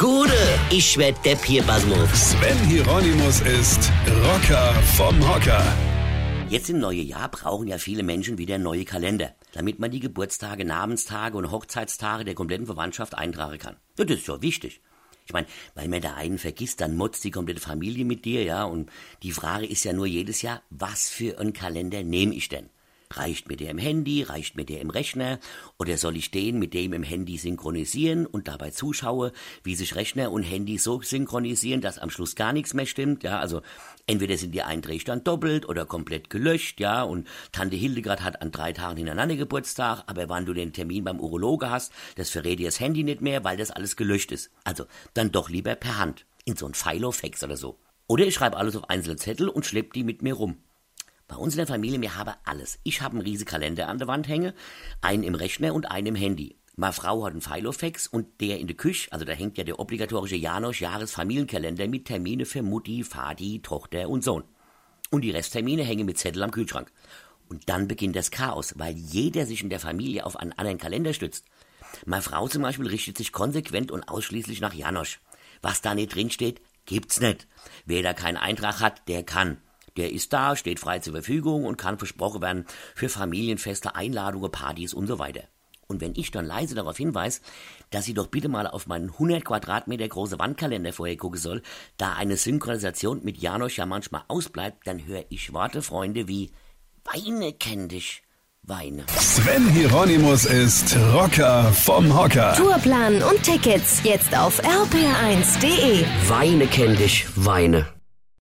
Gude, ich werd Depp hier, Basmus. Sven Hieronymus ist Rocker vom Hocker. Jetzt im neuen Jahr brauchen ja viele Menschen wieder neue Kalender, damit man die Geburtstage, Namenstage und Hochzeitstage der kompletten Verwandtschaft eintragen kann. Ja, das ist ja wichtig. Ich meine, weil man da einen vergisst, dann motzt die komplette Familie mit dir, ja. Und die Frage ist ja nur jedes Jahr, was für einen Kalender nehme ich denn? Reicht mir der im Handy, reicht mir der im Rechner oder soll ich den mit dem im Handy synchronisieren und dabei zuschaue, wie sich Rechner und Handy so synchronisieren, dass am Schluss gar nichts mehr stimmt, ja, also entweder sind die Einträge dann doppelt oder komplett gelöscht, ja, und Tante Hildegard hat an drei Tagen hintereinander Geburtstag, aber wann du den Termin beim Urologe hast, das verrät dir das Handy nicht mehr, weil das alles gelöscht ist. Also, dann doch lieber per Hand, in so ein Filofax oder so. Oder ich schreibe alles auf einzelne Zettel und schlepp die mit mir rum. Bei uns in der Familie, wir haben alles. Ich habe einen riesigen Kalender an der Wand hängen, einen im Rechner und einen im Handy. Meine Frau hat einen Filofax und der in der Küche, also da hängt ja der obligatorische Janosch Jahresfamilienkalender mit Termine für Mutti, Vati, Tochter und Sohn. Und die Resttermine hängen mit Zettel am Kühlschrank. Und dann beginnt das Chaos, weil jeder sich in der Familie auf einen anderen Kalender stützt. Meine Frau zum Beispiel richtet sich konsequent und ausschließlich nach Janosch. Was da nicht drinsteht, gibt's nicht. Wer da keinen Eintrag hat, der kann. Der ist da, steht frei zur Verfügung und kann versprochen werden für Familienfeste, Einladungen, Partys und so weiter. Und wenn ich dann leise darauf hinweise, dass sie doch bitte mal auf meinen 100 Quadratmeter große Wandkalender vorher gucken soll, da eine Synchronisation mit Janosch ja manchmal ausbleibt, dann höre ich Worte, Freunde, wie Weine kenn dich. Weine. Sven Hieronymus ist Rocker vom Hocker. Tourplan und Tickets jetzt auf rpr1.de. Weine kenn dich. Weine.